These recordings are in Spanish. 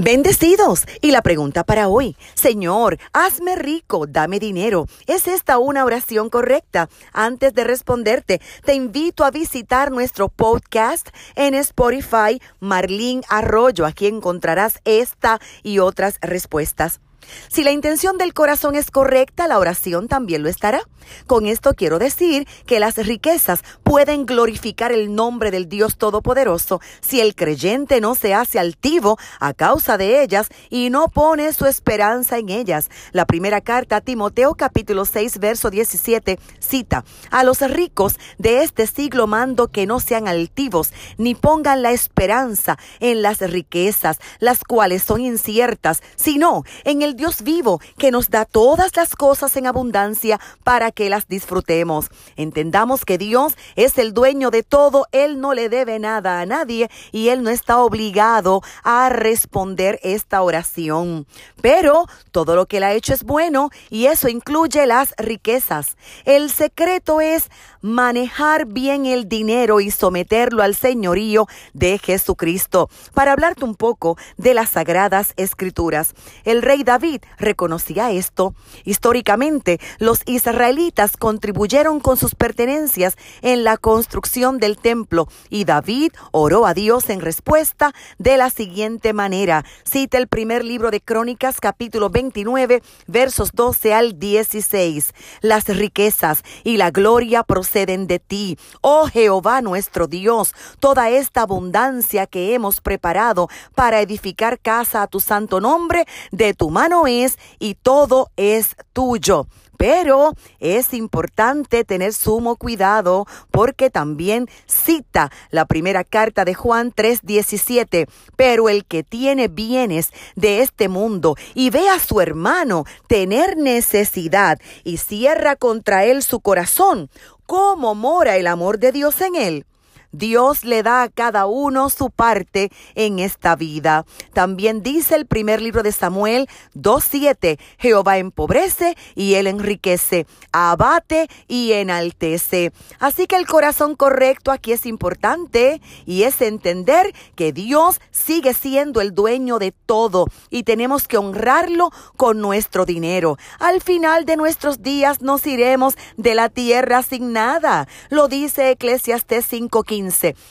Bendecidos. Y la pregunta para hoy, Señor, hazme rico, dame dinero. ¿Es esta una oración correcta? Antes de responderte, te invito a visitar nuestro podcast en Spotify, Marlín Arroyo. Aquí encontrarás esta y otras respuestas. Si la intención del corazón es correcta, la oración también lo estará. Con esto quiero decir que las riquezas pueden glorificar el nombre del Dios Todopoderoso si el creyente no se hace altivo a causa de ellas y no pone su esperanza en ellas. La primera carta a Timoteo capítulo 6 verso 17 cita, a los ricos de este siglo mando que no sean altivos ni pongan la esperanza en las riquezas, las cuales son inciertas, sino en el Dios vivo que nos da todas las cosas en abundancia para que las disfrutemos. Entendamos que Dios es el dueño de todo, Él no le debe nada a nadie y Él no está obligado a responder esta oración. Pero todo lo que Él ha hecho es bueno y eso incluye las riquezas. El secreto es manejar bien el dinero y someterlo al señorío de Jesucristo. Para hablarte un poco de las sagradas escrituras, el rey David reconocía esto. Históricamente, los israelitas contribuyeron con sus pertenencias en la construcción del templo y David oró a Dios en respuesta de la siguiente manera. Cita el primer libro de Crónicas capítulo 29 versos 12 al 16. Las riquezas y la gloria proceden de ti, oh Jehová nuestro Dios, toda esta abundancia que hemos preparado para edificar casa a tu santo nombre, de tu mano es y todo es tuyo. Pero es importante tener sumo cuidado porque también cita la primera carta de Juan 3:17. Pero el que tiene bienes de este mundo y ve a su hermano tener necesidad y cierra contra él su corazón, ¿cómo mora el amor de Dios en él? Dios le da a cada uno su parte en esta vida. También dice el primer libro de Samuel 2.7, Jehová empobrece y él enriquece, abate y enaltece. Así que el corazón correcto aquí es importante y es entender que Dios sigue siendo el dueño de todo y tenemos que honrarlo con nuestro dinero. Al final de nuestros días nos iremos de la tierra sin nada. Lo dice Eclesiastes 5.15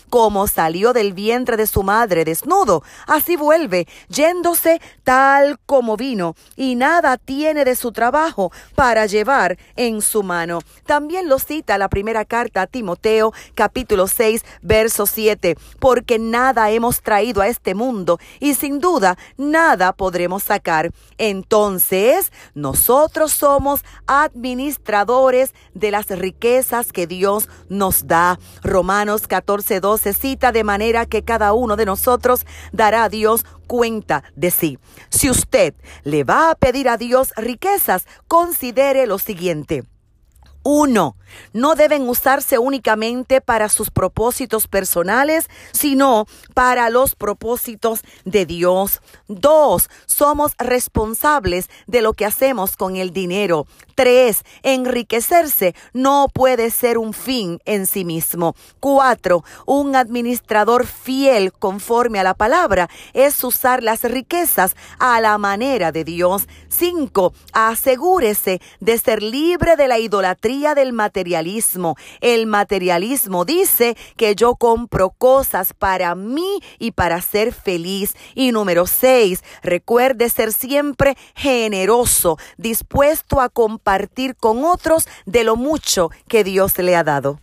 como salió del vientre de su madre desnudo, así vuelve, yéndose tal como vino, y nada tiene de su trabajo para llevar en su mano. También lo cita la primera carta a Timoteo, capítulo 6, verso 7, porque nada hemos traído a este mundo, y sin duda nada podremos sacar. Entonces, nosotros somos administradores de las riquezas que Dios nos da. Romanos 14, 12 cita de manera que cada uno de nosotros dará a Dios cuenta de sí. Si usted le va a pedir a Dios riquezas, considere lo siguiente. Uno, no deben usarse únicamente para sus propósitos personales, sino para los propósitos de Dios. Dos, somos responsables de lo que hacemos con el dinero. Tres, enriquecerse no puede ser un fin en sí mismo. Cuatro, un administrador fiel conforme a la palabra es usar las riquezas a la manera de Dios. Cinco, asegúrese de ser libre de la idolatría del materialismo. El materialismo dice que yo compro cosas para mí y para ser feliz. Y número seis, recuerde ser siempre generoso, dispuesto a compartir con otros de lo mucho que Dios le ha dado.